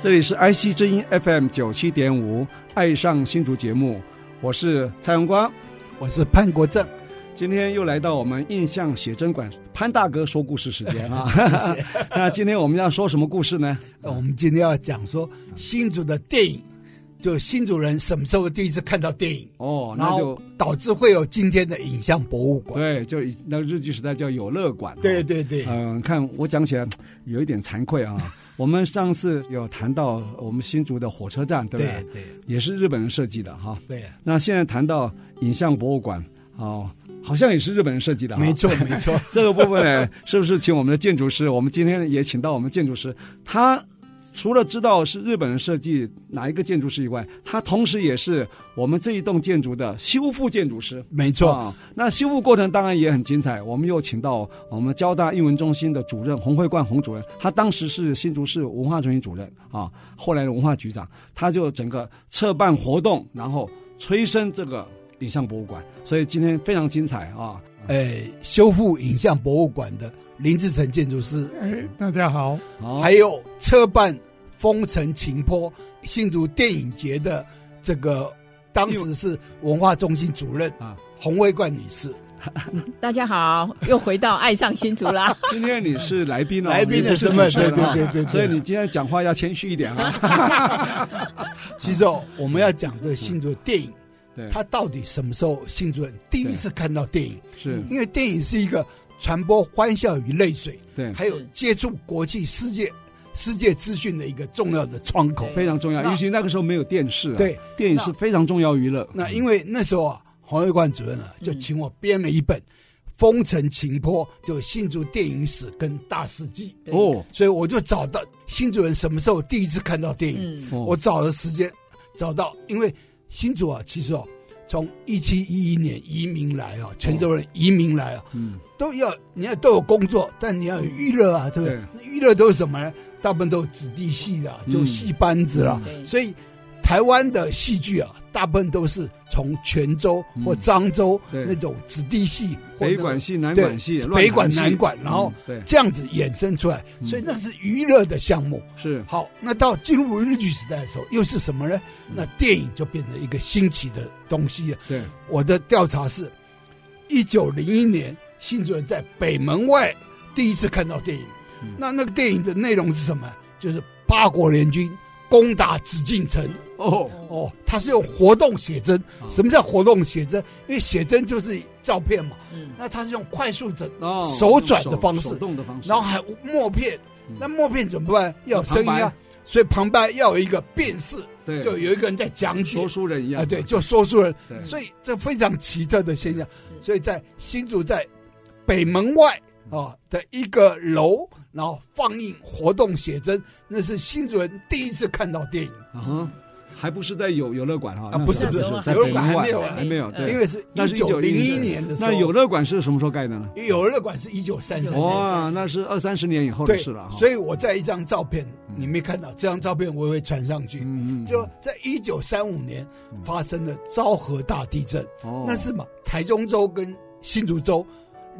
这里是 IC 之音 FM 九七点五，爱上新竹节目，我是蔡荣光，我是潘国正，今天又来到我们印象写真馆，潘大哥说故事时间啊。谢谢 那今天我们要说什么故事呢？我们今天要讲说新竹的电影，就新主人什么时候第一次看到电影？哦，那就导致会有今天的影像博物馆。对，就那日据时代叫有乐馆。对对对，嗯，看我讲起来有一点惭愧啊。我们上次有谈到我们新竹的火车站，对不对？对，也是日本人设计的哈。对。那现在谈到影像博物馆，哦，好像也是日本人设计的。没错，没错。这个部分呢，是不是请我们的建筑师？我们今天也请到我们建筑师，他。除了知道是日本人设计哪一个建筑师以外，他同时也是我们这一栋建筑的修复建筑师。没错，啊，那修复过程当然也很精彩。我们又请到我们交大英文中心的主任洪慧冠洪主任，他当时是新竹市文化中心主任啊，后来的文化局长，他就整个策办活动，然后催生这个影像博物馆。所以今天非常精彩啊！哎，修复影像博物馆的林志成建筑师，哎，大家好，好，还有策办。风尘晴坡新竹电影节的这个当时是文化中心主任啊，洪慧冠女士。大家好，又回到爱上新竹啦。今天你是来宾哦，来宾的身份，对对对对，所以你今天讲话要谦虚一点啊。其实哦，我们要讲这个新竹的电影，对，它到底什么时候新竹人第一次看到电影？是因为电影是一个传播欢笑与泪水，对，还有接触国际世界。世界资讯的一个重要的窗口，非常重要。尤其那个时候没有电视，对，电影是非常重要娱乐。那因为那时候啊，黄卫冠主任啊，就请我编了一本《风尘情坡》，就新竹电影史跟大事记哦，所以我就找到新竹人什么时候第一次看到电影。我找了时间找到，因为新竹啊，其实哦，从一七一一年移民来啊，泉州人移民来啊，嗯，都要你要都有工作，但你要有娱乐啊，对不对？那娱乐都是什么呢？大部分都子弟戏啊，就戏班子啦，嗯、所以台湾的戏剧啊，大部分都是从泉州或漳州那种子弟戏，北管戏、南管戏，北管南管，然后这样子衍生出来，所以那是娱乐的项目。是好，那到进入日剧时代的时候，又是什么呢？那电影就变成一个新奇的东西了。对，我的调查是，一九零一年，新主人在北门外第一次看到电影。那那个电影的内容是什么？就是八国联军攻打紫禁城。哦哦，他是用活动写真。什么叫活动写真？因为写真就是照片嘛。嗯。那他是用快速的手转的方式，动的方式，然后还默片。那默片怎么办？要有声音啊。所以旁白要有一个辨识，对，就有一个人在讲解。说书人一样。啊，对，就说书人。所以这非常奇特的现象。所以在新竹在北门外啊的一个楼。然后放映活动写真，那是新竹人第一次看到电影。啊，还不是在有游乐馆哈？啊，不是不是，游乐馆还没有，还没有。对，因为是一九零一年的时候。那游乐馆是什么时候盖的呢？有乐馆是一九三三。哇，那是二三十年以后的事了。所以我在一张照片，你没看到这张照片，我也会传上去。嗯嗯。就在一九三五年发生了昭和大地震。哦。那是嘛？台中州跟新竹州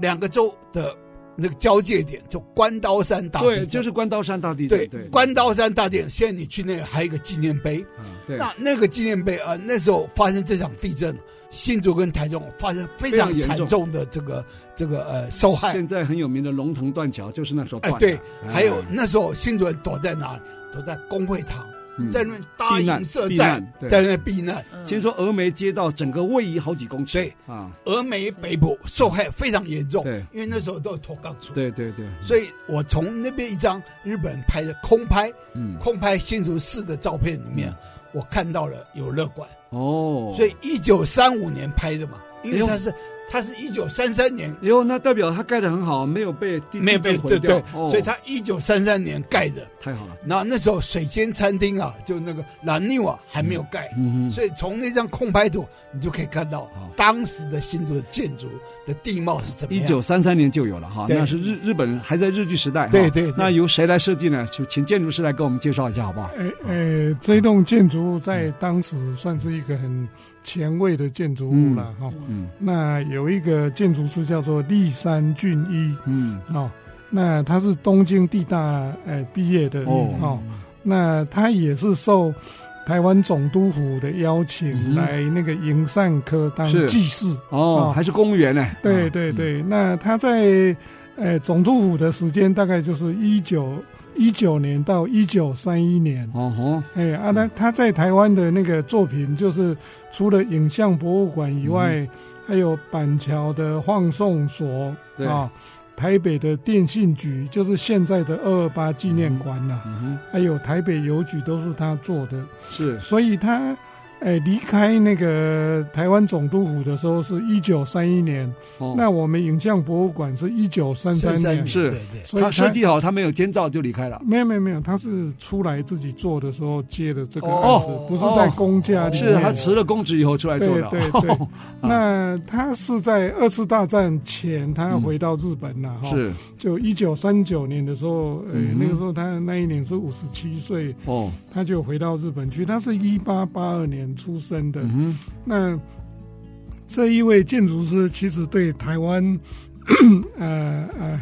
两个州的。那个交界点就关刀山大地就是关刀山大地震。对，对，关刀山大地震。现在你去那个还有一个纪念碑，嗯、对，那那个纪念碑啊，那时候发生这场地震，新竹跟台中发生非常惨重的这个这个呃受害。现在很有名的龙腾断桥就是那时候断的。哎，对，还有那时候新竹人躲在哪里？躲在工会堂。在那边搭营设站，在那边避难。听说峨眉街道整个位移好几公尺。对啊，峨眉北部受害非常严重。对，因为那时候都有脱钢出。对对对。所以我从那边一张日本人拍的空拍，嗯，空拍新竹市的照片里面，我看到了有乐馆。哦。所以一九三五年拍的嘛，因为它是他是一九三三年，哟，那代表它盖的很好，没有被没有被毁掉，所以它一九三三年盖的太好了。然后那时候水间餐厅啊，就那个兰尼瓦还没有盖，所以从那张空拍图你就可以看到当时的新竹的建筑的地貌是怎么样。一九三三年就有了哈，那是日日本人还在日据时代。对对，那由谁来设计呢？就请建筑师来给我们介绍一下好不好？呃呃，这栋建筑物在当时算是一个很前卫的建筑物了哈。嗯，那有一个建筑师叫做立山俊一，嗯，哦，那他是东京地大呃毕业的哦，那他也是受台湾总督府的邀请来那个营善科当技师哦，还是公务员呢？对对对，那他在呃总督府的时间大概就是一九。一九年到一九三一年，哦吼，哎啊，他他在台湾的那个作品，就是除了影像博物馆以外，嗯、还有板桥的放送所对。啊，台北的电信局，就是现在的二二八纪念馆呐，还有台北邮局都是他做的，是，所以他。哎，离开那个台湾总督府的时候是一九三一年，哦、那我们影像博物馆是一九三三年，是，所以他设计好，他没有监造就离开了。没有没有没有，他是出来自己做的时候接的这个案子，哦、不是在公家里面。是他辞了公职以后出来做的。对对对，哦、那他是在二次大战前，他回到日本了哈。是、嗯，就一九三九年的时候，哎、那个时候他那一年是五十七岁，哦，他就回到日本去。他是一八八二年。出身的，嗯、那这一位建筑师其实对台湾，呃呃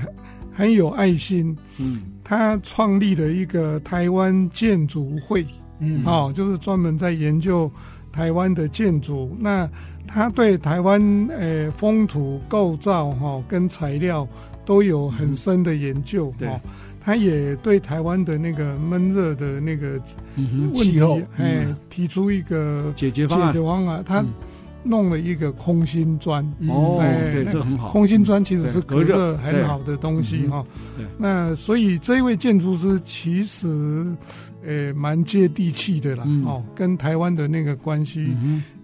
很有爱心。嗯，他创立了一个台湾建筑会，嗯，哦，就是专门在研究台湾的建筑。那他对台湾呃风土构造哈、哦、跟材料都有很深的研究。嗯、哦。他也对台湾的那个闷热的那个问题，哎，提出一个解决方案。解决方案，他弄了一个空心砖。哦，对，这很好。空心砖其实是隔热很好的东西哈。那所以这一位建筑师其实，呃，蛮接地气的啦。哦，跟台湾的那个关系，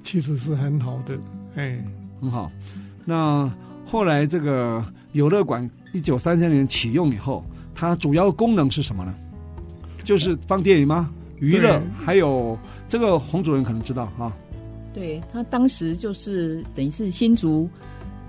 其实是很好的。哎，很好。那后来这个游乐馆一九三三年启用以后。它主要功能是什么呢？就是放电影吗？娱乐，还有这个洪主任可能知道啊。对，他当时就是等于是新竹，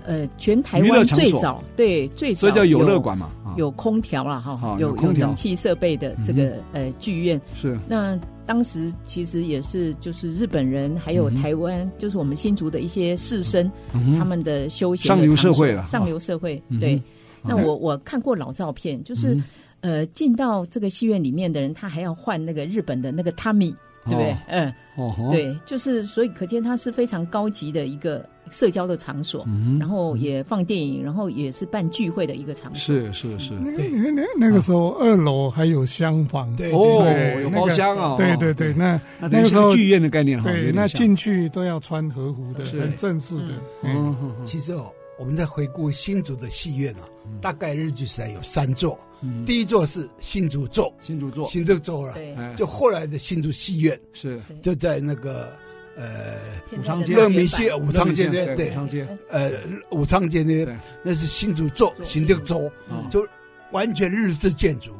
呃，全台湾最早对最早，所以叫游乐馆嘛，有空调了哈，有有冷气设备的这个、嗯、呃剧院。是。那当时其实也是就是日本人还有台湾，嗯、就是我们新竹的一些士绅，嗯、他们的休闲的上流社会了，上流社会、哦、对。那我我看过老照片，就是，呃，进到这个戏院里面的人，他还要换那个日本的那个 Tami，对不对？嗯，哦，对，就是所以可见它是非常高级的一个社交的场所，然后也放电影，然后也是办聚会的一个场所。是是是，那那那个时候二楼还有厢房，对哦，有包厢啊，对对对，那那个时候剧院的概念，对，那进去都要穿和服的，很正式的。嗯，其实哦。我们再回顾新竹的戏院啊，大概日据时代有三座，第一座是新竹座，新竹座，新竹座了，就后来的新竹戏院。是。就在那个呃武昌街，乐民街武昌街对对，武昌街。呃武昌街那边那是新竹座，新竹座就完全日式建筑。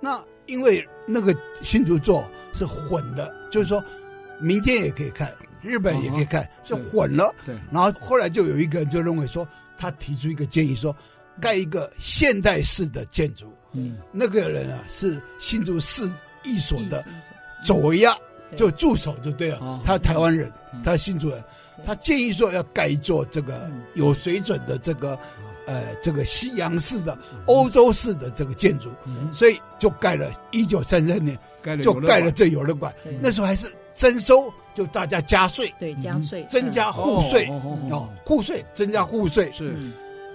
那因为那个新竹座是混的，就是说民间也可以看。日本也可以看，就混了。对，然后后来就有一个人就认为说，他提出一个建议说，盖一个现代式的建筑。嗯，那个人啊是新竹市一所的左亚，就助手就对了。他台湾人，他是新竹人，他建议说要盖一座这个有水准的这个呃这个西洋式的欧洲式的这个建筑，所以就盖了。一九三三年，就盖了这游乐馆。那时候还是征收。就大家加税，对，加税，增加户税，哦，户税增加户税。是，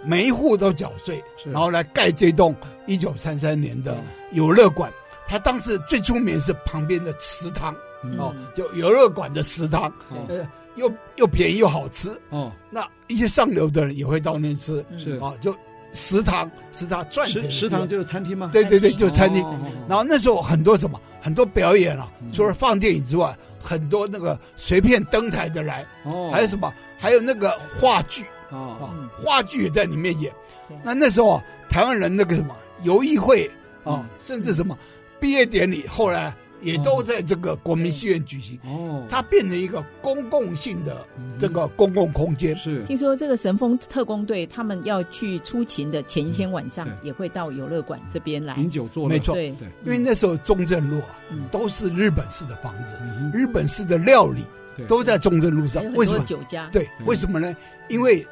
每一户都缴税，然后来盖这栋一九三三年的游乐馆。他当时最出名是旁边的祠堂，哦，就游乐馆的祠堂，呃，又又便宜又好吃，哦，那一些上流的人也会到那吃，是。啊，就祠堂食堂赚钱。食堂就是餐厅吗？对对对，就是餐厅。然后那时候很多什么，很多表演啊，除了放电影之外。很多那个随便登台的来，哦，还有什么？还有那个话剧，啊，话剧也在里面演。那那时候啊，台湾人那个什么游艺会啊，甚至什么毕业典礼，后来。也都在这个国民戏院举行。哦，它变成一个公共性的这个公共空间。是，听说这个神风特工队他们要去出勤的前一天晚上，也会到游乐馆这边来。饮酒作乐。没错，对，因为那时候中正路啊，都是日本式的房子，日本式的料理都在中正路上。为什么？酒家？对，为什么呢？因为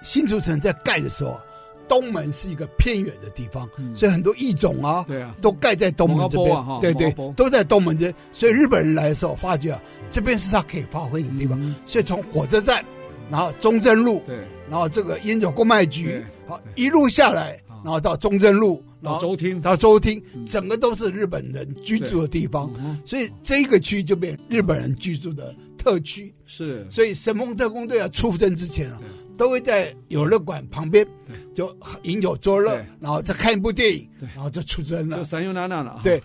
新竹城在盖的时候。东门是一个偏远的地方，所以很多异种啊，对啊，都盖在东门这边，对对，都在东门这边。所以日本人来的时候，发觉啊，这边是他可以发挥的地方。所以从火车站，然后中正路，对，然后这个烟酒公卖局，好一路下来，然后到中正路，到周厅，到周厅，整个都是日本人居住的地方。所以这个区就变日本人居住的特区。是，所以神风特工队要出征之前啊。都会在游乐馆旁边，就饮酒作乐，然后再看一部电影，然后就出征了。就三优娜娜了。对，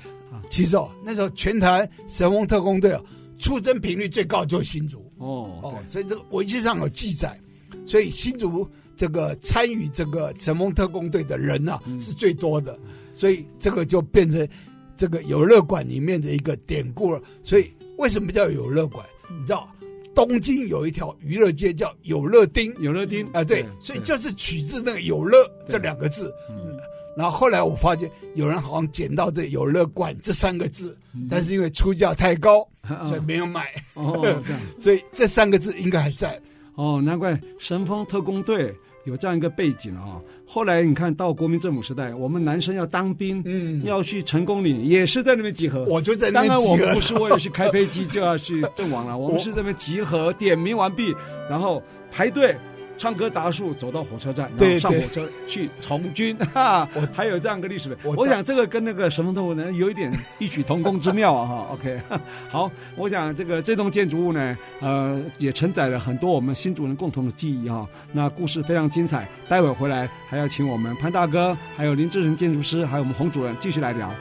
其实哦，那时候全台神风特工队哦，出征频率最高就是新竹。哦哦，所以这个文献上有记载，所以新竹这个参与这个神风特工队的人呐是最多的，所以这个就变成这个游乐馆里面的一个典故了。所以为什么叫游乐馆？你知道？东京有一条娱乐街叫有乐町，有乐町啊，对，所以就是取自那个“有乐”这两个字。嗯，然后后来我发现有人好像捡到这“有乐馆”这三个字，但是因为出价太高，所以没有买。哦，这样，所以这三个字应该还在。哦，难怪神风特工队。有这样一个背景啊，后来你看到国民政府时代，我们男生要当兵，嗯，要去成功岭，也是在那边集合。我就在那边集合。当然，我们不是为了去开飞机就要去阵亡了，我们是那边集合，点名完毕，然后排队。唱歌达树走到火车站，然后上火车去从军，哈，还有这样一个历史。我想这个跟那个神风特攻呢有一点异曲同工之妙啊，哈。OK，好，我想这个这栋建筑物呢，呃，也承载了很多我们新主人共同的记忆哈。那故事非常精彩，待会儿回来还要请我们潘大哥，还有林志成建筑师，还有我们洪主任继续来聊。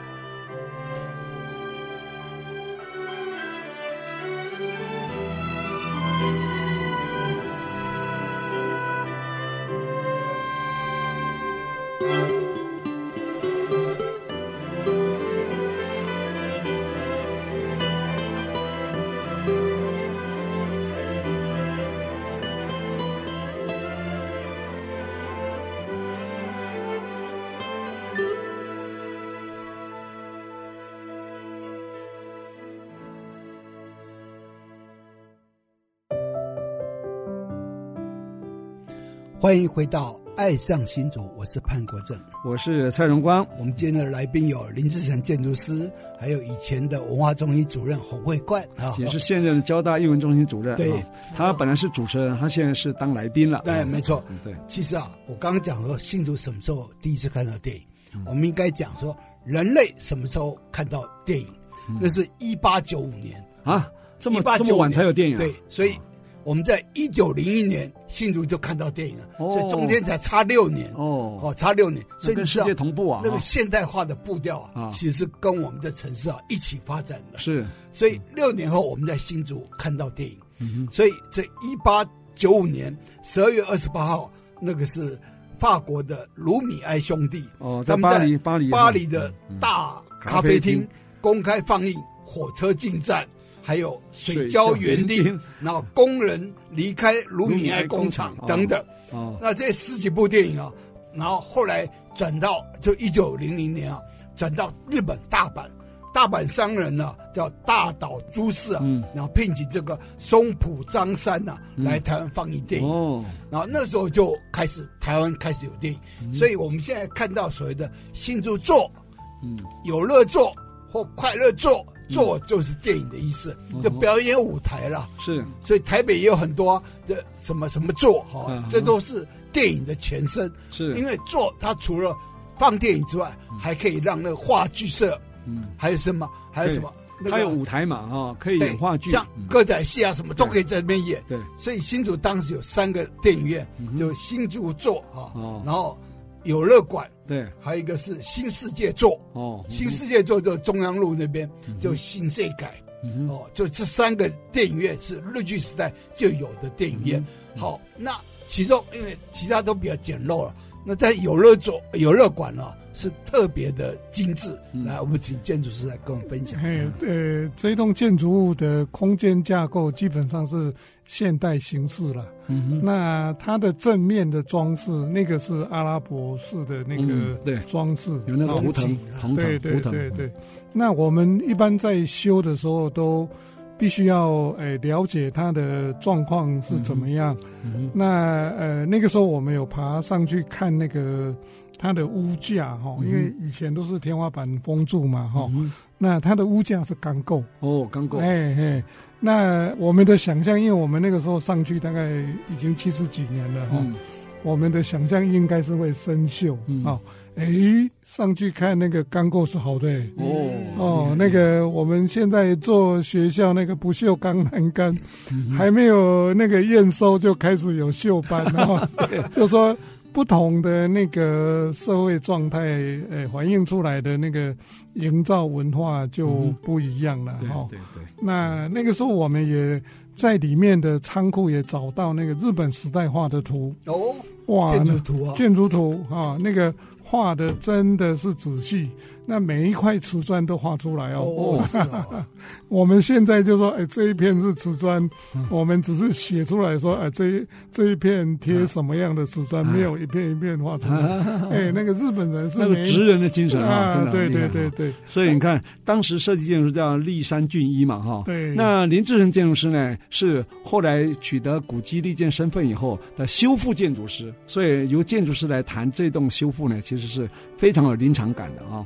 欢迎回到《爱上新竹》，我是潘国正，我是蔡荣光。我们今天的来宾有林志成建筑师，还有以前的文化中心主任洪慧冠啊，也是现任的交大艺文中心主任。对，他本来是主持人，他现在是当来宾了。对，没错。对，其实啊，我刚刚讲说新竹什么时候第一次看到电影，我们应该讲说人类什么时候看到电影？那是一八九五年啊，这么这么晚才有电影。对，所以。我们在一九零一年新竹就看到电影了，所以中间才差六年。哦，哦，差六年，所以跟世界同步啊。那个现代化的步调啊，其实是跟我们的城市啊一起发展的。是，所以六年后我们在新竹看到电影，所以这一八九五年十二月二十八号，那个是法国的卢米埃兄弟哦，在巴黎巴黎巴黎的大咖啡厅公开放映《火车进站》。还有水胶园丁，然后工人离开卢米埃工厂。等等。哦，那这十几部电影啊，然后后来转到就一九零零年啊，转到日本大阪，大阪商人呢叫大岛渚寺啊，然后聘请这个松浦张三呐来台湾放映电影。哦，然后那时候就开始台湾开始有电影，所以我们现在看到所谓的新竹座，嗯，有乐作或快乐座。座就是电影的意思，就表演舞台了。是，所以台北也有很多的什么什么座哈，这都是电影的前身。是，因为座它除了放电影之外，还可以让那个话剧社，嗯，还有什么，还有什么，还有舞台嘛哈，可以演话剧，像歌仔戏啊什么都可以在那边演。对，所以新竹当时有三个电影院，就新竹座哈，然后。有乐馆，对，还有一个是新世界座。哦，新世界座就中央路那边，就新世改。哦，就这三个电影院是日据时代就有的电影院。好，那其中因为其他都比较简陋了，那在有乐座有乐馆呢是特别的精致。嗯、来，我们请建筑师来跟我们分享一下。呃，这一栋建筑物的空间架构基本上是现代形式了。嗯哼，那它的正面的装饰，那个是阿拉伯式的那个装饰，嗯、有那个图腾，图腾，对对对对。那我们一般在修的时候都。必须要诶、欸、了解它的状况是怎么样。那呃那个时候我们有爬上去看那个它的屋架哈，嗯、因为以前都是天花板封住嘛哈。嗯、那它的屋架是钢构哦，钢构。哎哎，那我们的想象，因为我们那个时候上去大概已经七十几年了哈，嗯、我们的想象应该是会生锈啊。哎，上去看那个钢构是好的哦哦，那个我们现在做学校那个不锈钢栏杆，还没有那个验收就开始有锈斑哦，就说不同的那个社会状态，哎，反映出来的那个营造文化就不一样了哈。对对对，那那个时候我们也在里面的仓库也找到那个日本时代画的图哦，哇，建筑图啊，建筑图啊，那个。画的真的是仔细，那每一块瓷砖都画出来哦。哦 哦我们现在就说，哎，这一片是瓷砖，嗯、我们只是写出来说，哎，这一这一片贴什么样的瓷砖，啊、没有一片一片画出来。啊、哎，那个日本人是那个职人的精神啊，真的对对对对。所以你看，当时设计建筑师叫立山俊一嘛，哈。对。那林志成建筑师呢，是后来取得古迹立建身份以后的修复建筑师，所以由建筑师来谈这栋修复呢，其实是非常有临场感的啊。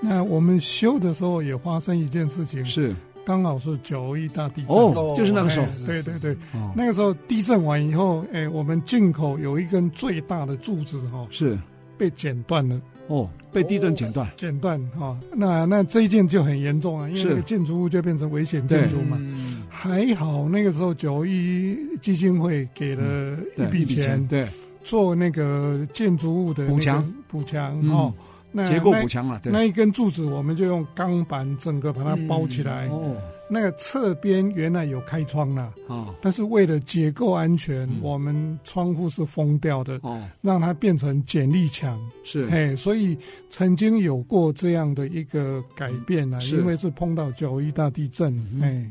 那我们修的时候也发生一件事情，是。刚好是九二一大地震。哦，就是那个时候，对对对，那个时候地震完以后，哎，我们进口有一根最大的柱子哈，是。被剪断了。哦，被地震剪断，剪断哈，那那这一件就很严重啊，因为那个建筑物就变成危险建筑嘛。还好那个时候九一基金会给了一笔钱，对，做那个建筑物的补强。补强哈。那结构补强了，对，那一根柱子我们就用钢板整个把它包起来。嗯、哦，那个侧边原来有开窗了，哦，但是为了结构安全，嗯、我们窗户是封掉的，哦，让它变成剪力墙。是，嘿，所以曾经有过这样的一个改变啊，因为是碰到九一大地震，嗯、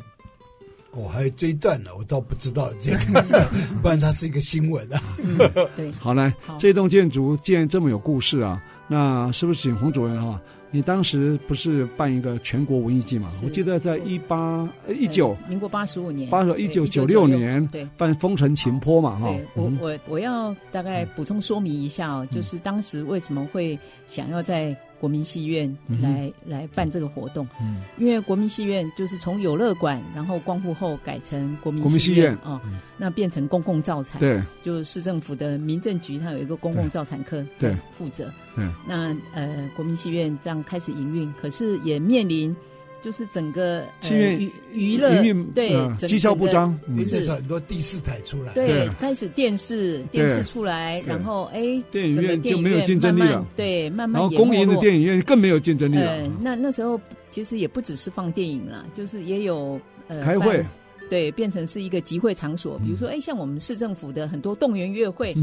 我、哦、还有这一段呢，我倒不知道这个，不然它是一个新闻啊。嗯、对，好来，好。这栋建筑既然这么有故事啊，那是不是请洪主任哈？你当时不是办一个全国文艺季嘛？我记得在一八一九民国八十五年，八十一九九六年对办风尘情坡嘛哈。我我我要大概补充说明一下哦，嗯、就是当时为什么会想要在。国民戏院来、嗯、来办这个活动，嗯，因为国民戏院就是从有乐馆，然后光复后改成国民戏院。啊，那变成公共造产，对，就是市政府的民政局，它有一个公共造产科对。负责，对，那呃国民戏院这样开始营运，可是也面临。就是整个娱娱乐对绩效不彰，不是。很多第四台出来，对，开始电视电视出来，然后哎，电影院就没有竞争力了，对，慢慢然后公营的电影院更没有竞争力了。那那时候其实也不只是放电影了，就是也有呃开会，对，变成是一个集会场所，比如说哎，像我们市政府的很多动员月会。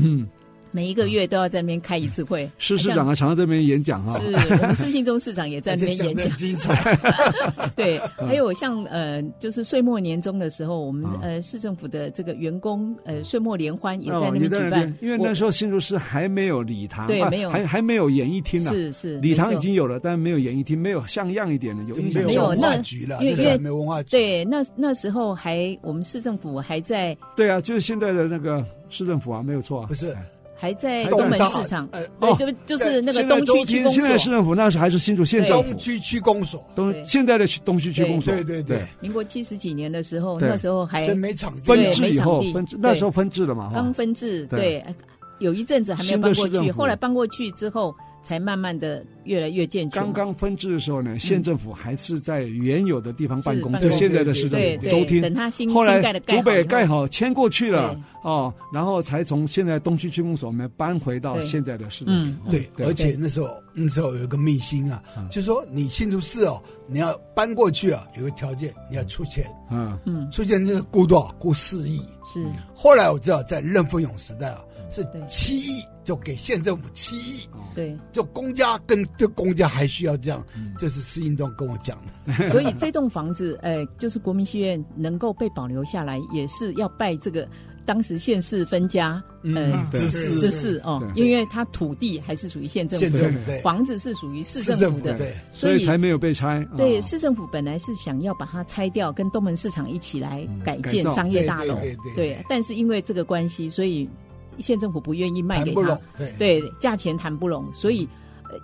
每一个月都要在那边开一次会，市市长啊，常常在那边演讲啊。是我们施信中市长也在那边演讲，精彩。对，还有像呃，就是岁末年终的时候，我们呃市政府的这个员工呃岁末联欢也在那边举办。因为那时候新竹市还没有礼堂，对，没有，还还没有演艺厅呢。是是，礼堂已经有了，但是没有演艺厅，没有像样一点的，有印象。没有文化局了，因为没有文化局。对，那那时候还我们市政府还在。对啊，就是现在的那个市政府啊，没有错啊，不是。还在东门市场，对，就就是那个东区区公所。现在市政府那时还是新竹县政府。东区区公所，东现在的东区区公所。对对对。民国七十几年的时候，那时候还没场地，分治以后分治，那时候分治了嘛？刚分治，对，有一阵子还没有搬过去，后来搬过去之后。才慢慢的越来越健全。刚刚分治的时候呢，县政府还是在原有的地方办公，就现在的市政府周厅。等他新后来竹北盖好迁过去了哦，然后才从现在东区区公所我们搬回到现在的市政府。对，而且那时候那时候有一个秘辛啊，就是说你新竹市哦，你要搬过去啊，有个条件你要出钱，嗯嗯，出钱就是估多少？估四亿。是。后来我知道在任奋勇时代啊。是七亿，就给县政府七亿。对，就公家跟对公家还需要这样，这是施英忠跟我讲的。所以这栋房子，哎，就是国民戏院能够被保留下来，也是要拜这个。当时县市分家，嗯，之事之事哦，因为它土地还是属于县政府的，房子是属于市政府的，所以才没有被拆。对，市政府本来是想要把它拆掉，跟东门市场一起来改建商业大楼，对，但是因为这个关系，所以县政府不愿意卖给他，对，价钱谈不拢，所以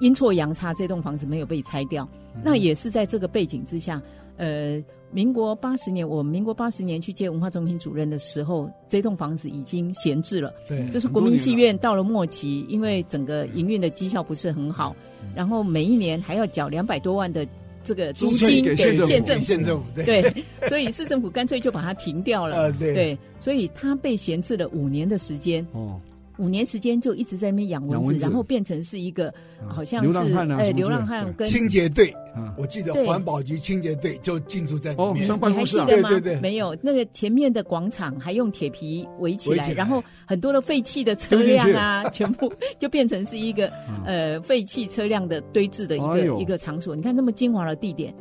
阴错阳差，这栋房子没有被拆掉。那也是在这个背景之下，呃。民国八十年，我民国八十年去接文化中心主任的时候，这栋房子已经闲置了。对，就是国民戏院到了末期，因为整个营运的绩效不是很好，然后每一年还要缴两百多万的这个租金给县政府。县政府对，所以市政府干脆就把它停掉了。对，对，所以它被闲置了五年的时间。哦。五年时间就一直在那边养蚊子，然后变成是一个好像是哎流浪汉跟清洁队，我记得环保局清洁队就进驻在里面。你还记得吗？对对，没有那个前面的广场还用铁皮围起来，然后很多的废弃的车辆啊，全部就变成是一个呃废弃车辆的堆置的一个一个场所。你看那么精华的地点，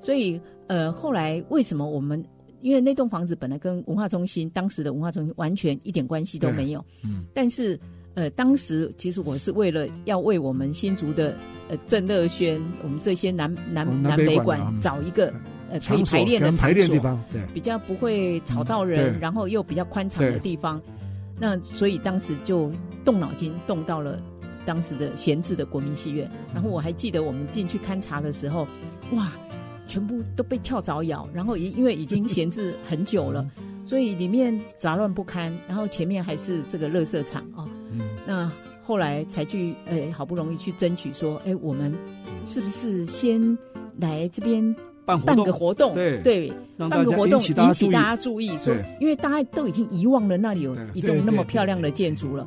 所以呃后来为什么我们？因为那栋房子本来跟文化中心当时的文化中心完全一点关系都没有，嗯，但是呃，当时其实我是为了要为我们新竹的呃郑乐轩，我们这些南南南北馆找一个呃可以排练的场所，地方，对，比较不会吵到人，然后又比较宽敞的地方，那所以当时就动脑筋动到了当时的闲置的国民戏院，然后我还记得我们进去勘察的时候，哇。全部都被跳蚤咬，然后也因为已经闲置很久了，所以里面杂乱不堪，然后前面还是这个垃圾场啊。哦嗯、那后来才去，呃，好不容易去争取说，哎，我们是不是先来这边办办个活动？对对，办个活动引起大家注意，说，因为大家都已经遗忘了那里有一栋那么漂亮的建筑了，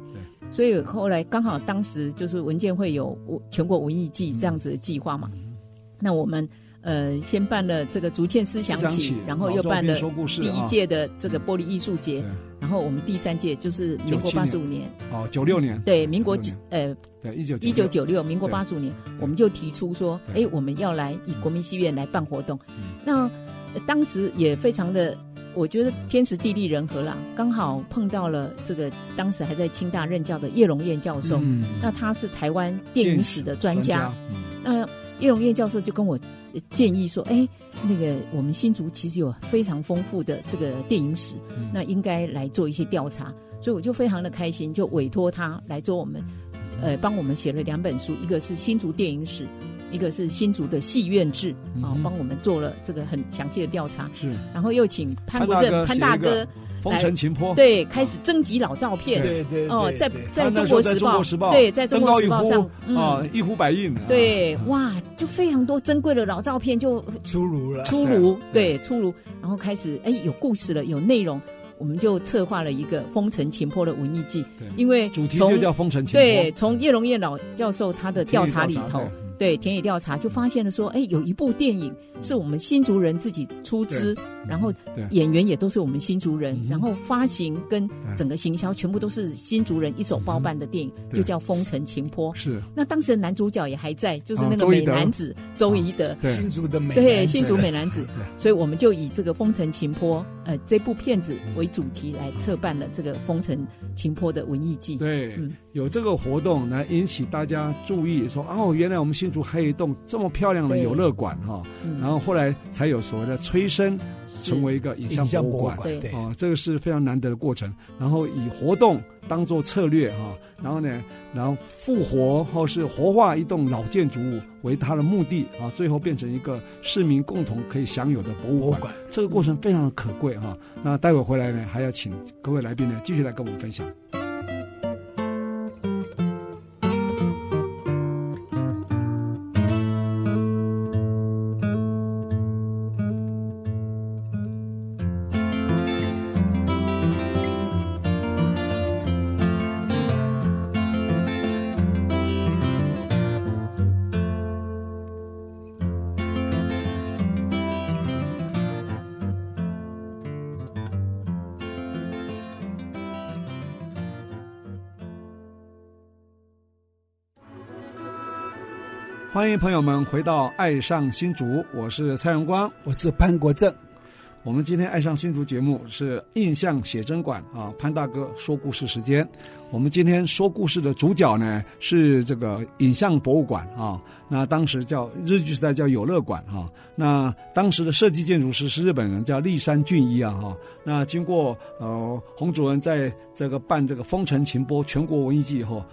所以后来刚好当时就是文件会有全国文艺季这样子的计划嘛，嗯、那我们。呃，先办了这个竹堑思想起，然后又办了第一届的这个玻璃艺术节，然后我们第三届就是民国八十五年。哦，九六年。对，民国呃对一九一九九六民国八十五年，我们就提出说，哎，我们要来以国民戏院来办活动。那当时也非常的，我觉得天时地利人和啦，刚好碰到了这个当时还在清大任教的叶龙燕教授，那他是台湾电影史的专家，那叶龙彦教授就跟我。建议说：“哎，那个我们新竹其实有非常丰富的这个电影史，那应该来做一些调查。所以我就非常的开心，就委托他来做我们，呃，帮我们写了两本书，一个是新竹电影史，一个是新竹的戏院志啊，帮我们做了这个很详细的调查。是，然后又请潘国正潘大哥。”风尘情坡对，开始征集老照片，对对哦，在在中国时报，对，在中国时报上啊，一呼百应，对，哇，就非常多珍贵的老照片就出炉了，出炉，对，出炉，然后开始哎，有故事了，有内容，我们就策划了一个风尘情坡的文艺季，因为主题就叫风尘情坡，对，从叶龙彦老教授他的调查里头。对。田野调查就发现了说，哎，有一部电影是我们新竹人自己出资，然后演员也都是我们新竹人，然后发行跟整个行销全部都是新竹人一手包办的电影，就叫《风尘情坡》。是。那当时的男主角也还在，就是那个美男子周宜德，新竹的美对新竹美男子。所以我们就以这个《风尘情坡》呃这部片子为主题来策办了这个《风尘情坡》的文艺季。对，有这个活动来引起大家注意，说哦，原来我们新竹还有一栋这么漂亮的游乐馆哈，然后后来才有所谓的催生，成为一个影像博物馆，对，啊，这个是非常难得的过程。然后以活动当做策略哈，然后呢，然后复活或是活化一栋老建筑物为它的目的啊，最后变成一个市民共同可以享有的博物馆。这个过程非常的可贵哈。那待会回来呢，还要请各位来宾呢继续来跟我们分享。欢迎朋友们回到《爱上新竹》，我是蔡荣光，我是潘国正。我们今天《爱上新竹》节目是印象写真馆啊，潘大哥说故事时间。我们今天说故事的主角呢是这个影像博物馆啊，那当时叫日据时代叫有乐馆啊，那当时的设计建筑师是日本人叫立山俊一啊哈。那经过呃洪主任在这个办这个风尘情波全国文艺季以后。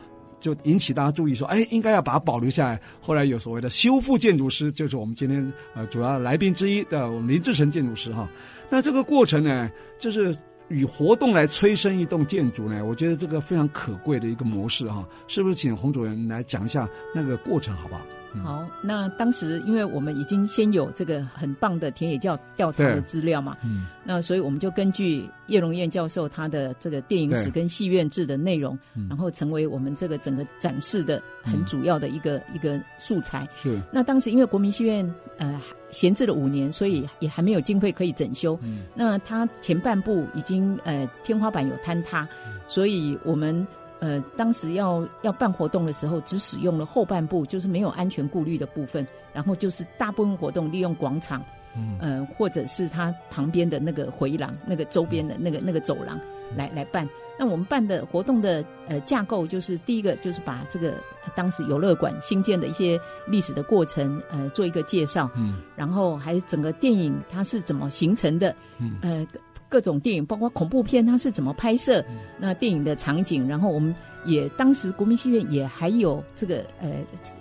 就引起大家注意，说，哎，应该要把它保留下来。后来有所谓的修复建筑师，就是我们今天呃主要来宾之一的我们林志成建筑师哈。那这个过程呢，就是以活动来催生一栋建筑呢，我觉得这个非常可贵的一个模式哈。是不是请洪主任来讲一下那个过程，好不好？好，那当时因为我们已经先有这个很棒的田野调调查的资料嘛，嗯，那所以我们就根据叶荣燕教授他的这个电影史跟戏院制的内容，然后成为我们这个整个展示的很主要的一个、嗯、一个素材。是，那当时因为国民戏院呃闲置了五年，所以也还没有经费可以整修。嗯，那它前半部已经呃天花板有坍塌，所以我们。呃，当时要要办活动的时候，只使用了后半部，就是没有安全顾虑的部分，然后就是大部分活动利用广场，嗯，呃，或者是它旁边的那个回廊，那个周边的那个那个走廊来来办。那我们办的活动的呃架构，就是第一个就是把这个当时游乐馆新建的一些历史的过程，呃，做一个介绍，嗯，然后还有整个电影它是怎么形成的，嗯，呃。各种电影，包括恐怖片，它是怎么拍摄？那电影的场景，然后我们也当时国民戏院也还有这个呃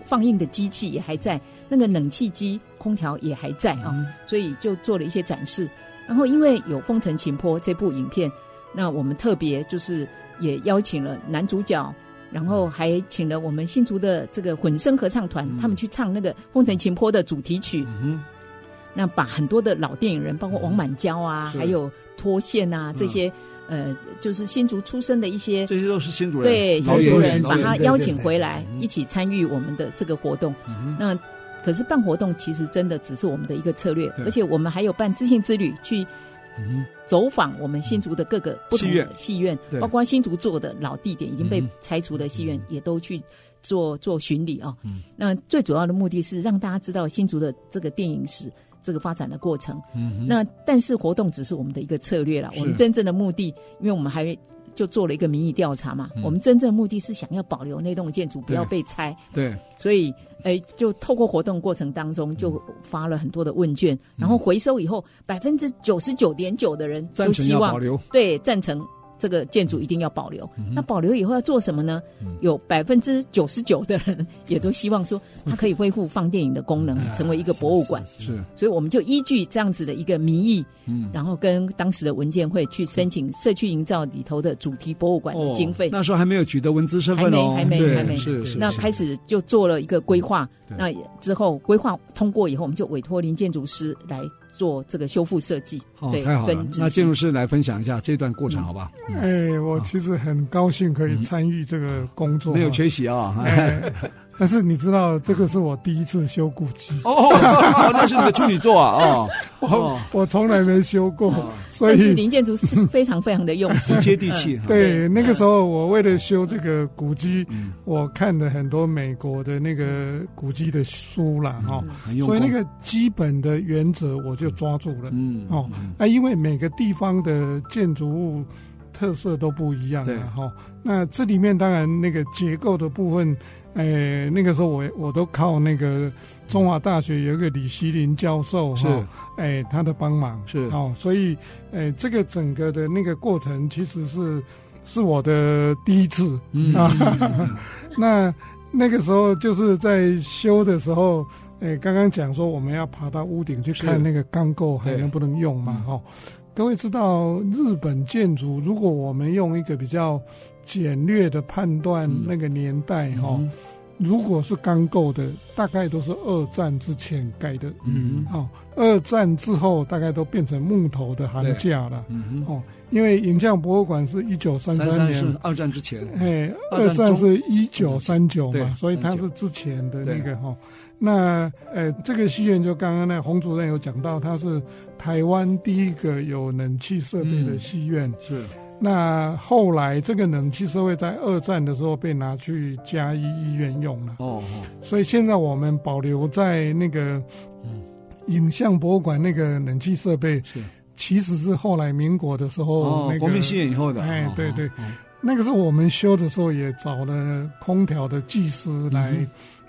放映的机器也还在，那个冷气机、空调也还在啊、哦，所以就做了一些展示。然后因为有《风尘情波》这部影片，那我们特别就是也邀请了男主角，然后还请了我们新竹的这个混声合唱团，他们去唱那个《风尘情波》的主题曲。那把很多的老电影人，包括王满娇啊，还有。脱线啊，这些、嗯、呃，就是新竹出生的一些，这些都是新竹人，对新竹人，把他邀请回来一起参与我们的这个活动。那可是办活动其实真的只是我们的一个策略，而且我们还有办知性之旅，去走访我们新竹的各个不同的戏院，包括新竹做的老地点已经被拆除的戏院，也都去做做巡礼啊。那最主要的目的是让大家知道新竹的这个电影史。这个发展的过程，嗯，那但是活动只是我们的一个策略了。我们真正的目的，因为我们还就做了一个民意调查嘛，嗯，我们真正的目的是想要保留那栋建筑不要被拆。对，所以哎，就透过活动过程当中，就发了很多的问卷，嗯，然后回收以后，百分之九十九点九的人都希望保留，对，赞成。这个建筑一定要保留。嗯、那保留以后要做什么呢？嗯、有百分之九十九的人也都希望说，它可以恢复放电影的功能，嗯、成为一个博物馆。是，是，是，所以我们就依据这样子的一个民意，嗯，然后跟当时的文件会去申请社区营造里头的主题博物馆的经费。哦、那时候还没有取得文资身份哦，还没，还没，还没。是是。那开始就做了一个规划。那之后规划通过以后，我们就委托林建筑师来。做这个修复设计，哦，太好了。那建筑师来分享一下这段过程，好吧？哎，我其实很高兴可以参与这个工作，没有缺席啊。但是你知道，这个是我第一次修古迹哦，那是你的处女座啊！哦，我我从来没修过，所以林建筑是 非常非常的用心，接地气。对，那个时候我为了修这个古迹，我看了很多美国的那个古迹的书啦。哈，所以那个基本的原则我就抓住了。嗯，哦，那，因为每个地方的建筑物特色都不一样的哈。那这里面当然那个结构的部分。哎，那个时候我我都靠那个中华大学有一个李希林教授是，哎，他的帮忙是哦，所以哎，这个整个的那个过程其实是是我的第一次，嗯，那那个时候就是在修的时候，哎，刚刚讲说我们要爬到屋顶去看那个钢构还能不能用嘛，哈，各位知道日本建筑，如果我们用一个比较简略的判断那个年代哈。如果是钢构的，大概都是二战之前盖的，嗯，哦，二战之后大概都变成木头的寒架了，嗯。哦，因为影像博物馆是一九三三年，是二战之前，哎，二战是一九三九嘛，所以它是之前的那个哈。那呃，这个戏院就刚刚那洪主任有讲到，它是台湾第一个有冷气设备的戏院，是。那后来这个冷气设备在二战的时候被拿去嘉义医院用了。哦哦。所以现在我们保留在那个影像博物馆那个冷气设备，是其实是后来民国的时候那个国民新以后的。哎，对对。那个时候我们修的时候也找了空调的技师来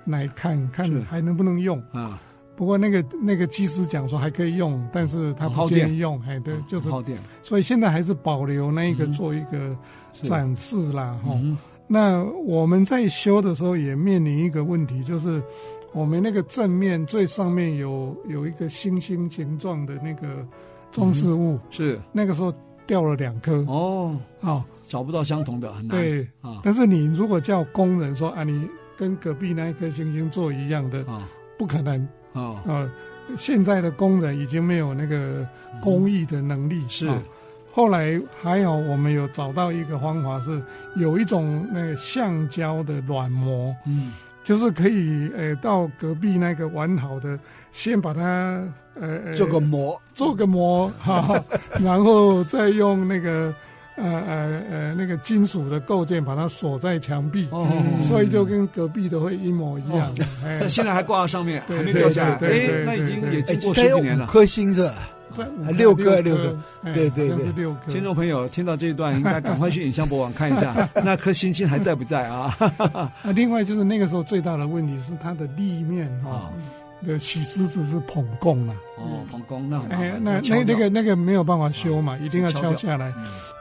来看看还能不能用啊。不过那个那个技师讲说还可以用，但是他不建议用，哎，对，就是耗电。所以现在还是保留那一个做一个展示啦，哈。那我们在修的时候也面临一个问题，就是我们那个正面最上面有有一个星星形状的那个装饰物，是。那个时候掉了两颗。哦，啊，找不到相同的很难。对。啊，但是你如果叫工人说啊，你跟隔壁那一颗星星做一样的啊，不可能。啊、哦、现在的工人已经没有那个工艺的能力。嗯、是、哦，后来还有我们有找到一个方法，是有一种那个橡胶的软膜，嗯，就是可以呃到隔壁那个完好的，先把它呃做个膜，做个膜哈、哦，然后再用那个。呃呃呃，那个金属的构件把它锁在墙壁，所以就跟隔壁的会一模一样。在现在还挂在上面，还没掉下来。哎，那已经也经过十几年了。颗星是吧？六颗，六颗。对对对，六颗。听众朋友听到这一段，应该赶快去影像博物馆看一下，那颗星星还在不在啊？那 另外就是那个时候最大的问题是它的立面哈。的洗石子是捧供了哦，捧供那哎，那那那个那个没有办法修嘛，一定要敲下来。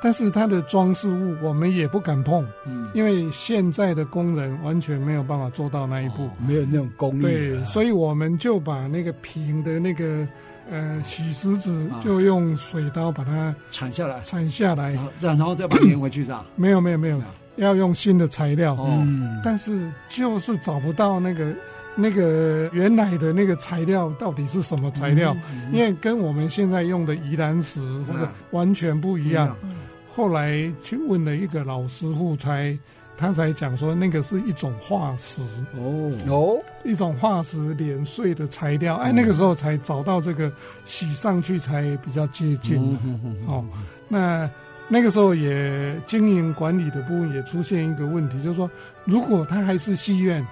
但是它的装饰物我们也不敢碰，嗯，因为现在的工人完全没有办法做到那一步，没有那种工艺。对，所以我们就把那个平的那个呃洗石子，就用水刀把它铲下来，铲下来，然后再把它粘回去，是吧？没有没有没有，要用新的材料。嗯，但是就是找不到那个。那个原来的那个材料到底是什么材料？嗯嗯、因为跟我们现在用的宜兰石或者完全不一样。嗯、后来去问了一个老师傅才，才他才讲说那个是一种化石哦哦，一种化石碾碎的材料。哎，那个时候才找到这个洗上去才比较接近。嗯嗯嗯、哦，那那个时候也经营管理的部分也出现一个问题，就是说如果他还是戏院。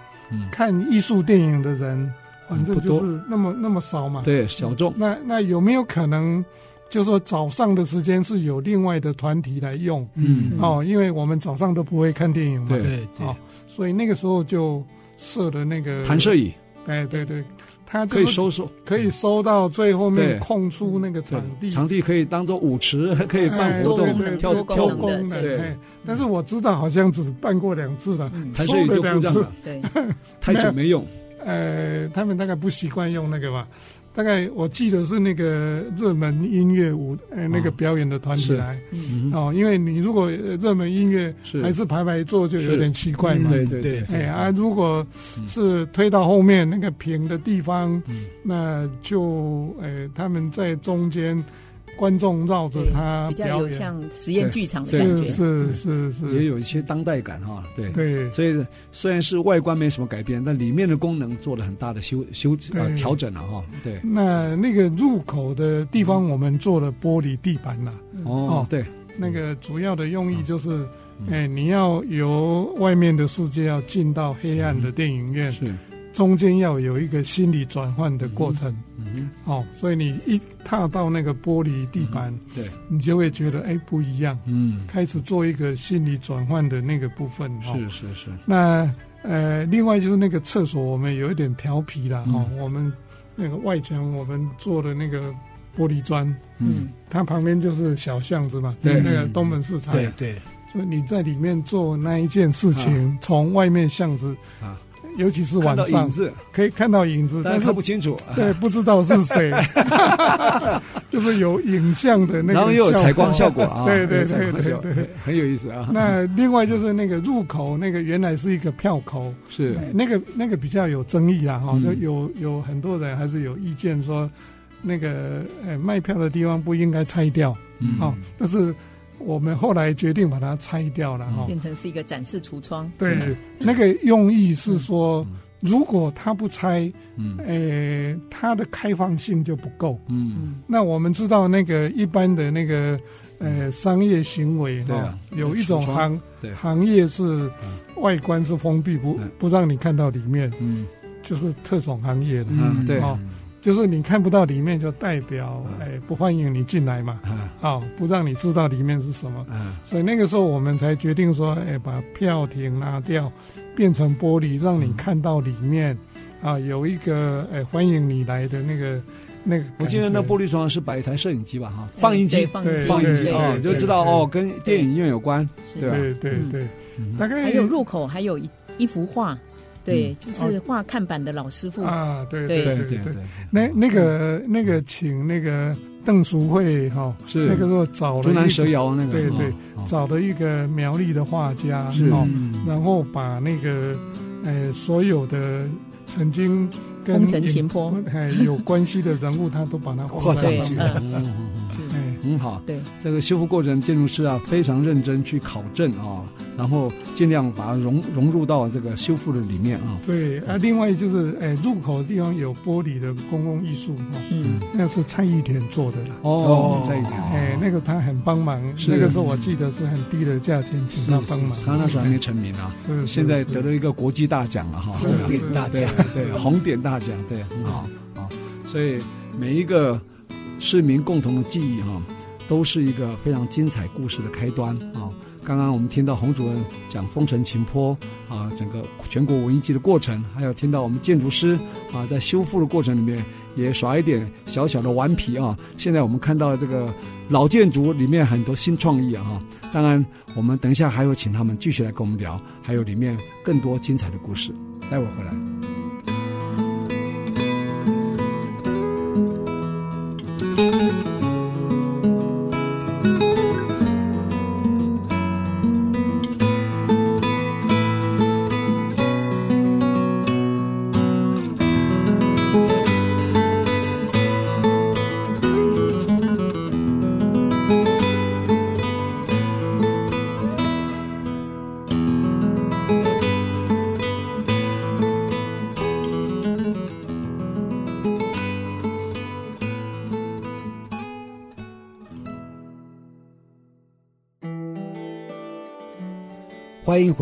看艺术电影的人，反正就是那么那么少嘛。对，小众。那那有没有可能，就是说早上的时间是有另外的团体来用？嗯，哦，因为我们早上都不会看电影嘛。对对。哦，所以那个时候就设的那个弹射椅。哎，对对。它可以收收，可以收到最后面空出那个场地，场地可以当做舞池，还可以办活动，跳跳舞。的。对，但是我知道好像只办过两次了，收了两次，对，太久没用。呃，他们大概不习惯用那个吧。大概我记得是那个热门音乐舞，呃，那个表演的团体来，哦，因为你如果热门音乐还是排排坐，就有点奇怪嘛。对对对。哎啊，如果是推到后面那个平的地方，那就呃，他们在中间。观众绕着他比较有像实验剧场的感觉，是是是，也有一些当代感哈。对。对，所以虽然是外观没什么改变，但里面的功能做了很大的修修呃调整了哈。对，那那个入口的地方我们做了玻璃地板了。哦，对，那个主要的用意就是，哎，你要由外面的世界要进到黑暗的电影院，是中间要有一个心理转换的过程。嗯，哦，所以你一踏到那个玻璃地板，对，你就会觉得哎不一样，嗯，开始做一个心理转换的那个部分，是是是。那呃，另外就是那个厕所，我们有一点调皮了哈，我们那个外墙我们做的那个玻璃砖，嗯，它旁边就是小巷子嘛，在，那个东门市场，对对，就你在里面做那一件事情，从外面巷子啊。尤其是晚上，可以看到影子，但是看不清楚，对，不知道是谁，就是有影像的那个，然后又有采光效果啊，对对对对对，很有意思啊。那另外就是那个入口，那个原来是一个票口，是。那个那个比较有争议啊，哈，就有有很多人还是有意见说，那个呃卖票的地方不应该拆掉，好，但是。我们后来决定把它拆掉了哈，变成是一个展示橱窗。对，那个用意是说，如果它不拆，嗯，诶，它的开放性就不够。嗯，那我们知道那个一般的那个呃商业行为哈，有一种行行业是外观是封闭，不不让你看到里面，嗯，就是特种行业的，嗯，对，就是你看不到里面，就代表哎不欢迎你进来嘛，好，不让你知道里面是什么，所以那个时候我们才决定说，哎，把票亭拿掉，变成玻璃，让你看到里面，啊，有一个哎欢迎你来的那个。那个，我记得那玻璃窗是摆一台摄影机吧，哈，放映机，对，放映机。啊，就知道哦，跟电影院有关，对对对对，大概还有入口还有一一幅画，对，就是画看板的老师傅。啊，对对。对对，那那个那个请那个邓淑慧哈，是。那个时候找了竹南蛇窑那个，对对，找了一个苗栗的画家，是，然后把那个呃所有的曾经。风尘情坡，哎有关系的人物，他都把它画上去了。是，很好。对，这个修复过程，建筑师啊非常认真去考证啊，然后尽量把它融融入到这个修复的里面啊。对啊，另外就是，哎，入口的地方有玻璃的公共艺术哈，嗯，那是蔡玉田做的了。哦，蔡玉田，哎，那个他很帮忙。那个时候我记得是很低的价钱请他帮忙。他那时候还没成名啊，现在得了一个国际大奖了哈。红点大奖，对，红点大奖，对，很好啊。所以每一个。市民共同的记忆哈，都是一个非常精彩故事的开端啊！刚刚我们听到洪主任讲风尘情坡啊，整个全国文艺季的过程，还有听到我们建筑师啊在修复的过程里面也耍一点小小的顽皮啊。现在我们看到这个老建筑里面很多新创意啊！当然，我们等一下还会请他们继续来跟我们聊，还有里面更多精彩的故事。待会回来。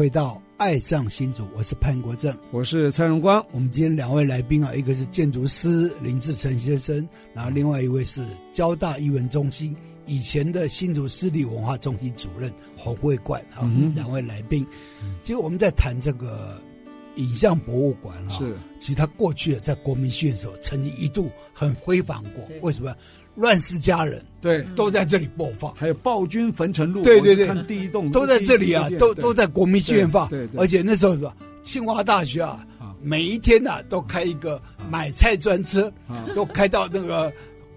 回到《爱上新竹》，我是潘国正，我是蔡荣光。我们今天两位来宾啊，一个是建筑师林志成先生，然后另外一位是交大艺文中心以前的新竹私立文化中心主任洪慧冠。好，两位来宾。其实我们在谈这个影像博物馆啊，是，其实他过去在国民戏院的时候，曾经一度很辉煌过。为什么？乱世佳人，对，都在这里播放。还有暴君焚城录，对对对，看第一栋都在这里啊，都都在国民戏院放。对，而且那时候是吧，清华大学啊，每一天呐都开一个买菜专车，都开到那个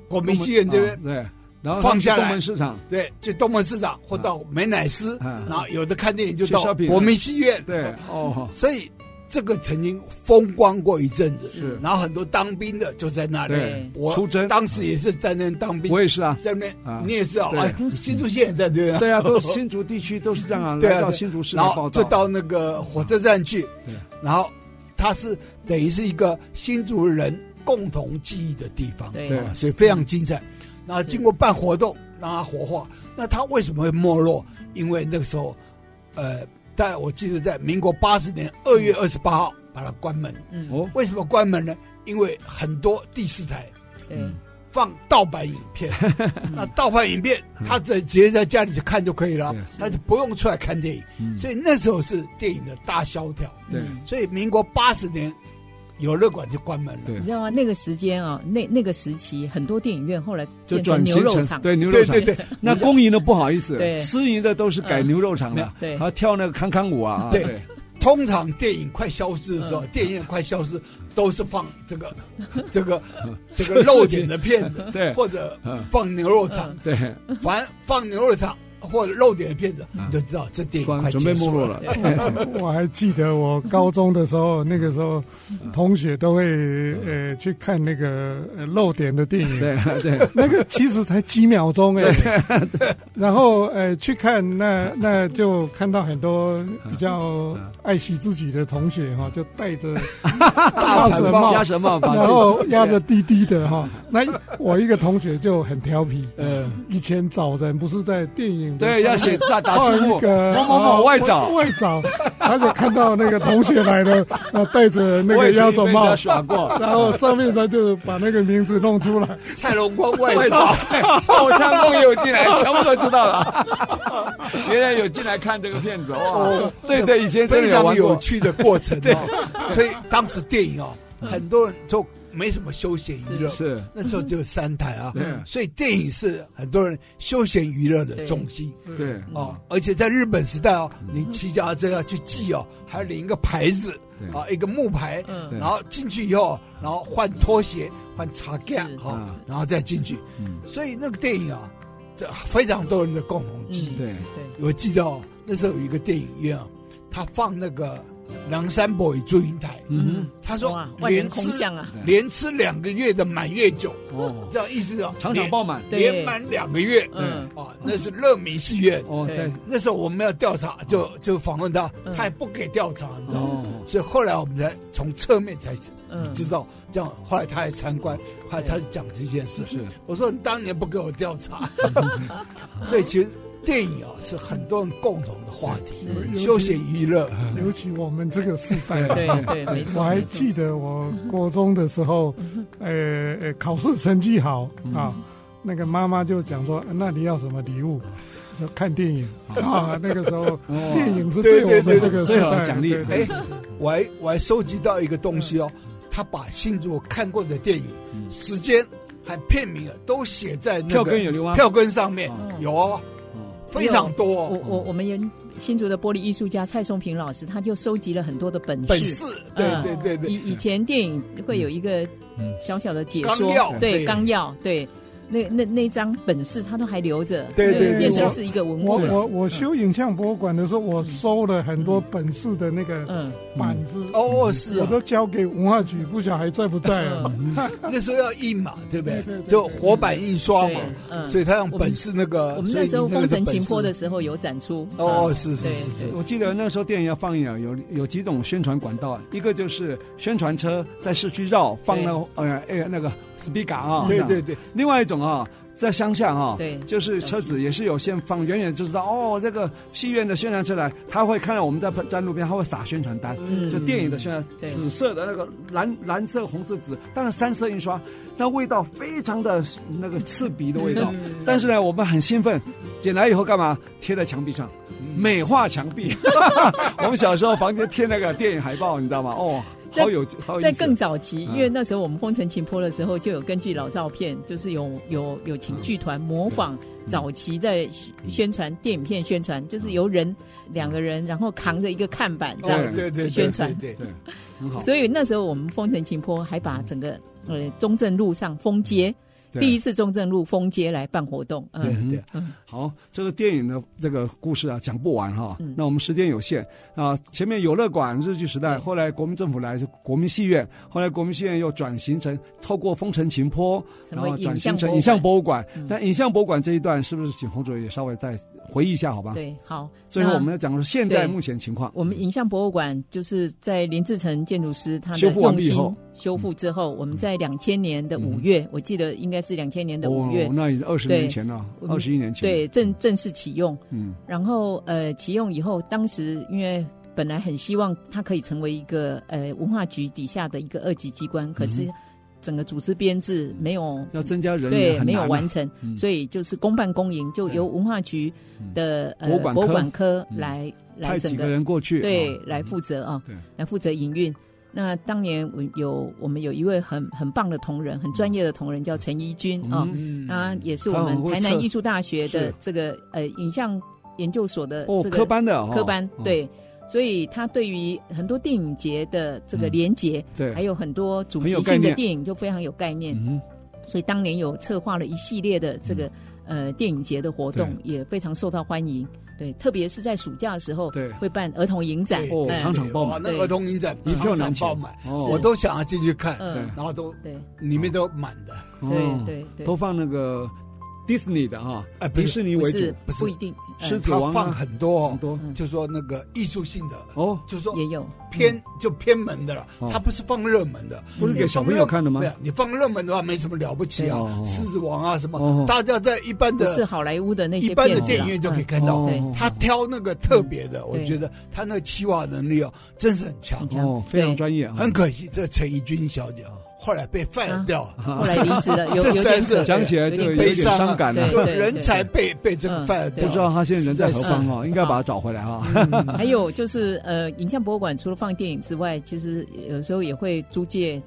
国民戏院这边，对，然后放下来。东门市场，对，就东门市场或到美乃斯，然后有的看电影就到国民戏院，对，哦，所以。这个曾经风光过一阵子，是，然后很多当兵的就在那里。我出征当时也是在那当兵。我也是啊，在那边，你也是啊。哎，新竹县也在对啊。对啊，都新竹地区都是这样啊。对啊，到新竹市，然后就到那个火车站去。对，然后它是等于是一个新竹人共同记忆的地方。对，所以非常精彩。然后经过办活动，让它活化。那它为什么会没落？因为那个时候，呃。但我记得在民国八十年二月二十八号把它关门。嗯，为什么关门呢？因为很多第四台，嗯，放盗版影片。那盗版影片，他在直接在家里看就可以了，他就不用出来看电影。所以那时候是电影的大萧条。对，所以民国八十年。游乐馆就关门了，你知道吗？那个时间啊，那那个时期，很多电影院后来就转牛肉场，对牛肉场，对对对。那公营的不好意思，对。私营的都是改牛肉场的，对，还跳那个康康舞啊。对，通常电影快消失的时候，电影院快消失，都是放这个 这个这个肉点的片子，对，或者放牛肉场，对，反放牛肉场或者露点的片子，你就知道这电影快准备没落了。我还记得我高中的时候，那个时候同学都会呃去看那个露点的电影，对对，那个其实才几秒钟哎，然后呃去看那那就看到很多比较爱惜自己的同学哈，就戴着鸭舌帽，鸭舌帽，然后压着低低的哈。那我一个同学就很调皮，嗯，以前找人不是在电影。对，要写 打打字幕，某某某外长外长，他就看到那个同学来了，啊，戴着那个鸭舌帽耍过，然后上面他就把那个名字弄出来，蔡龙光外长，后昌凤也有进来，全部都知道了。原来有进来看这个片子哦，对对，以前非常有趣的过程哦，所以当时电影哦，很多人就。没什么休闲娱乐，是。那时候只有三台啊，所以电影是很多人休闲娱乐的中心。对。哦，而且在日本时代哦，你骑脚踏车要去记哦，还要领一个牌子啊，一个木牌，然后进去以后，然后换拖鞋、换茶盖哈，然后再进去。所以那个电影啊，这非常多人的共同记忆。对。对，我记得哦，那时候有一个电影院啊，他放那个。梁山伯与祝英台，嗯，他说连吃连吃两个月的满月酒，哦，这样意思啊，场场爆满，连满两个月，嗯，啊，那是乐民戏院，哦，对，那时候我们要调查，就就访问他，他也不给调查，你知道吗？所以后来我们才从侧面才知道，这样后来他还参观，后来他就讲这件事，是，我说你当年不给我调查，所以其实。电影啊，是很多人共同的话题，休闲娱乐，尤其我们这个时代，对对，没错。我还记得我国中的时候，呃呃，考试成绩好啊，那个妈妈就讲说，那你要什么礼物？就看电影啊。那个时候，电影是对我们这个最好的奖励。哎，我还我还收集到一个东西哦，他把新竹看过的电影时间还片名啊，都写在那个票根有吗？票根上面有哦。非常多，我我我们有新竹的玻璃艺术家蔡松平老师，他就收集了很多的本事。本事，对对对对。以以前电影会有一个小小的解说，对纲要，对。那那那张本事他都还留着，对对，变成是一个文物。我我我修影像博物馆的时候，我收了很多本事的那个板子。哦，是，我都交给文化局，不晓得还在不在啊？那时候要印嘛，对不对？就活版印刷嘛，所以他用本事那个。我们那时候风尘情波的时候有展出。哦，是是是。我记得那时候电影要放映啊，有有几种宣传管道，一个就是宣传车在市区绕放那呃哎那个。Speaker 啊，对对对，另外一种啊，在乡下啊，对，就是车子也是有先放，远远就知道哦，这个戏院的宣传车来，他会看到我们在在路边，他会撒宣传单，就电影的宣传，紫色的那个蓝蓝色、红色、紫，当然三色印刷，那味道非常的那个刺鼻的味道，但是呢，我们很兴奋，捡来以后干嘛？贴在墙壁上，美化墙壁。我们小时候房间贴那个电影海报，你知道吗？哦。好有，好在更早期，因为那时候我们风尘情坡的时候，就有根据老照片，就是有有有请剧团模仿早期在宣传电影片宣传，就是由人两个人，然后扛着一个看板这样子宣传，对对，很好。所以那时候我们风尘情坡还把整个呃中正路上封街。第一次中正路封街来办活动，对对，好，这个电影的这个故事啊，讲不完哈。那我们时间有限啊，前面有乐馆日据时代，后来国民政府来是国民戏院，后来国民戏院又转型成透过风城琴坡，然后转型成影像博物馆。那影像博物馆这一段是不是请洪主任也稍微再回忆一下，好吧？对，好。最后我们要讲的是现在目前情况。我们影像博物馆就是在林志成建筑师他的修复完毕以后。修复之后，我们在两千年的五月，我记得应该是两千年的五月，那已经二十年前了，二十一年前，对，正正式启用。嗯，然后呃，启用以后，当时因为本来很希望它可以成为一个呃文化局底下的一个二级机关，可是整个组织编制没有要增加人对，没有完成，所以就是公办公营，就由文化局的呃博物馆科来来整个人过去，对，来负责啊，来负责营运。那当年我有我们有一位很很棒的同仁，很专业的同仁叫陈怡君啊，他也是我们台南艺术大学的这个呃影像研究所的这个科班的科班，对，所以他对于很多电影节的这个连结，对，还有很多主题性的电影就非常有概念，所以当年有策划了一系列的这个呃电影节的活动，也非常受到欢迎。对，特别是在暑假的时候，对，会办儿童影展，哦，场场爆满。那儿童影展场场爆满，我都想要进去看，然后都对，里面都满的，对对对，都放那个。迪士尼的哈，哎，迪士尼为主，不是不一定，狮子王放很多很多，就说那个艺术性的哦，就说也有。偏就偏门的了，它不是放热门的，不是给小朋友看的吗？你放热门的话没什么了不起啊，狮子王啊什么，大家在一般的是好莱坞的那些一般的电影院就可以看到，他挑那个特别的，我觉得他那个企划能力哦，真是很强。哦，非常专业。很可惜，这陈怡君小姐。后来被 fire 掉，后来离职了，有有点讲起来就有点伤感了。就人才被被这个 fire 掉，不知道他现在人在何方哦，应该把他找回来啊。还有就是呃，影像博物馆除了放电影之外，其实有时候也会租借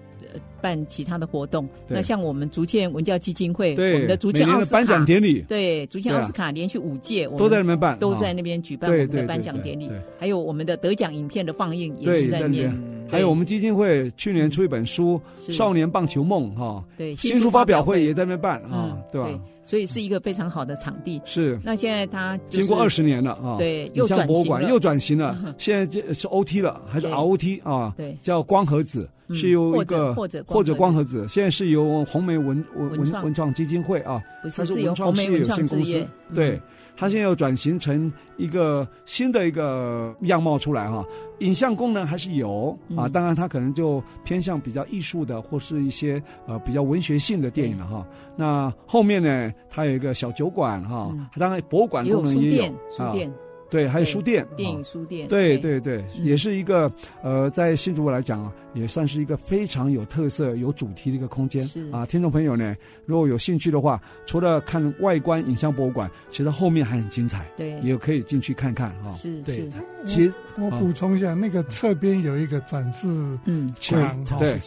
办其他的活动。那像我们竹堑文教基金会，我们的竹堑奥斯卡颁奖典礼，对，竹堑奥斯卡连续五届都在那边办，都在那边举办我们的颁奖典礼。还有我们的得奖影片的放映也是在那边。还有我们基金会去年出一本书《少年棒球梦》哈，对，新书发表会也在那边办啊，对吧？所以是一个非常好的场地。是。那现在它经过二十年了啊，对，又转型了，又转型了。现在这是 OT 了，还是 ROT 啊？对，叫光盒子，是由一个或者或者光盒子，现在是由红梅文文文文创基金会啊，它是由红梅文创事业有限公司，对。它现在又转型成一个新的一个样貌出来哈，影像功能还是有啊，当然它可能就偏向比较艺术的或是一些呃比较文学性的电影了哈。那后面呢，它有一个小酒馆哈，当然博物馆功能也有书店。对，还有书店，电影书店，对对对，也是一个呃，在新竹来讲啊，也算是一个非常有特色、有主题的一个空间。是啊，听众朋友呢，如果有兴趣的话，除了看外观影像博物馆，其实后面还很精彩，对，也可以进去看看哈。是，对。其实我补充一下，那个侧边有一个展示嗯墙，对，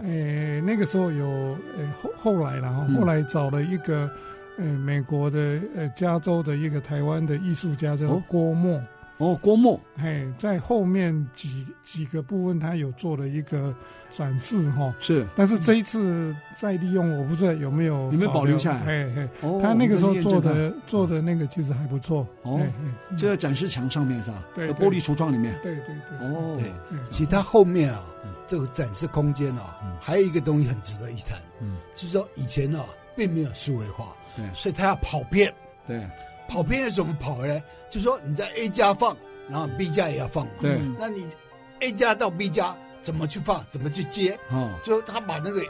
诶，那个时候有诶后后来然后后来找了一个。呃，美国的呃，加州的一个台湾的艺术家叫郭沫。哦，郭沫，嘿，在后面几几个部分，他有做了一个展示哈。是，但是这一次再利用，我不知道有没有有没有保留下来。嘿嘿，他那个时候做的做的那个其实还不错。哦，就在展示墙上面是吧？对，玻璃橱窗里面。对对对。哦，对。其实他后面啊，这个展示空间啊，还有一个东西很值得一谈。嗯，就是说以前啊，并没有数位化。对，所以他要跑偏。对，跑偏要怎么跑呢？就是说你在 A 加放，然后 B 加也要放。对，那你 A 加到 B 加怎么去放？怎么去接？哦，就他把那个。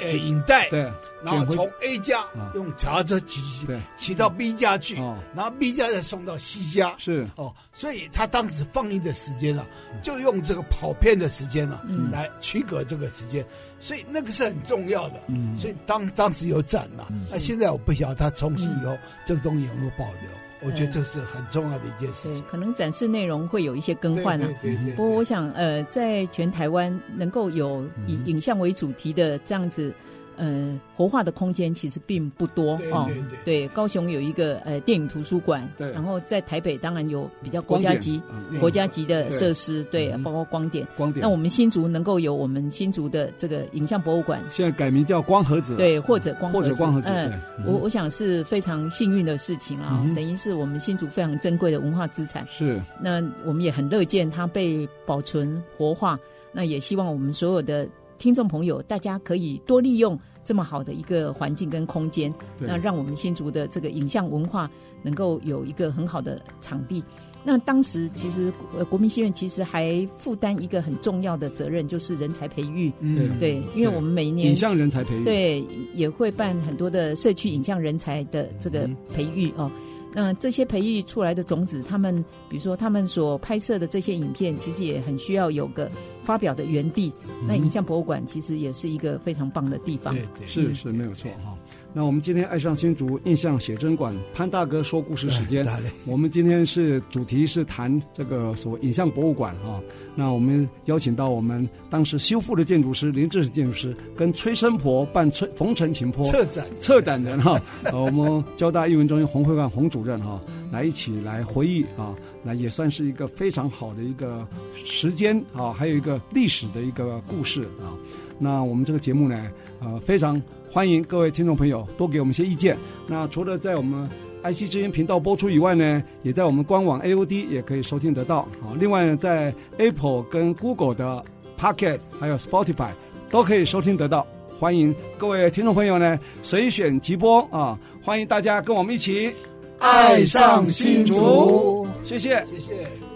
呃，影带，对，然后从 A 家用脚踏车骑，对，骑到 B 家去，然后 B 家再送到 C 家，是。哦，所以他当时放映的时间啊，就用这个跑片的时间啊，来区隔这个时间，所以那个是很重要的，嗯，所以当当时有展了，那现在我不晓得他重新以后这个东西有没有保留。我觉得这是很重要的一件事情。可能展示内容会有一些更换啊。对对对。不过我想，呃，在全台湾能够有以影像为主题的这样子。呃，活化的空间其实并不多哦。对，高雄有一个呃电影图书馆，对。然后在台北当然有比较国家级、国家级的设施，对，包括光点。光点。那我们新竹能够有我们新竹的这个影像博物馆，现在改名叫光盒子，对，或者光或者光盒子。嗯，我我想是非常幸运的事情啊，等于是我们新竹非常珍贵的文化资产。是。那我们也很乐见它被保存活化，那也希望我们所有的。听众朋友，大家可以多利用这么好的一个环境跟空间，那让我们新竹的这个影像文化能够有一个很好的场地。那当时其实呃，国民戏院其实还负担一个很重要的责任，就是人才培育。嗯，对，因为我们每一年影像人才培育，对，也会办很多的社区影像人才的这个培育哦。那这些培育出来的种子，他们比如说他们所拍摄的这些影片，其实也很需要有个发表的园地。嗯、那影像博物馆其实也是一个非常棒的地方。对对，是是没有错哈。那我们今天爱上新竹印象写真馆潘大哥说故事时间，我们今天是主题是谈这个所谓影像博物馆啊。那我们邀请到我们当时修复的建筑师林志史建筑师，跟崔生婆办崔冯陈情坡策展策展人哈，我们交大艺文中心洪会馆洪主任哈，来一起来回忆啊，那也算是一个非常好的一个时间啊，还有一个历史的一个故事啊。那我们这个节目呢，呃，非常欢迎各位听众朋友多给我们一些意见。那除了在我们 IC 之音频道播出以外呢，也在我们官网 AOD 也可以收听得到。好，另外呢，在 Apple 跟 Google 的 Pocket 还有 Spotify 都可以收听得到。欢迎各位听众朋友呢，随选即播啊！欢迎大家跟我们一起爱上新竹，谢谢，谢谢。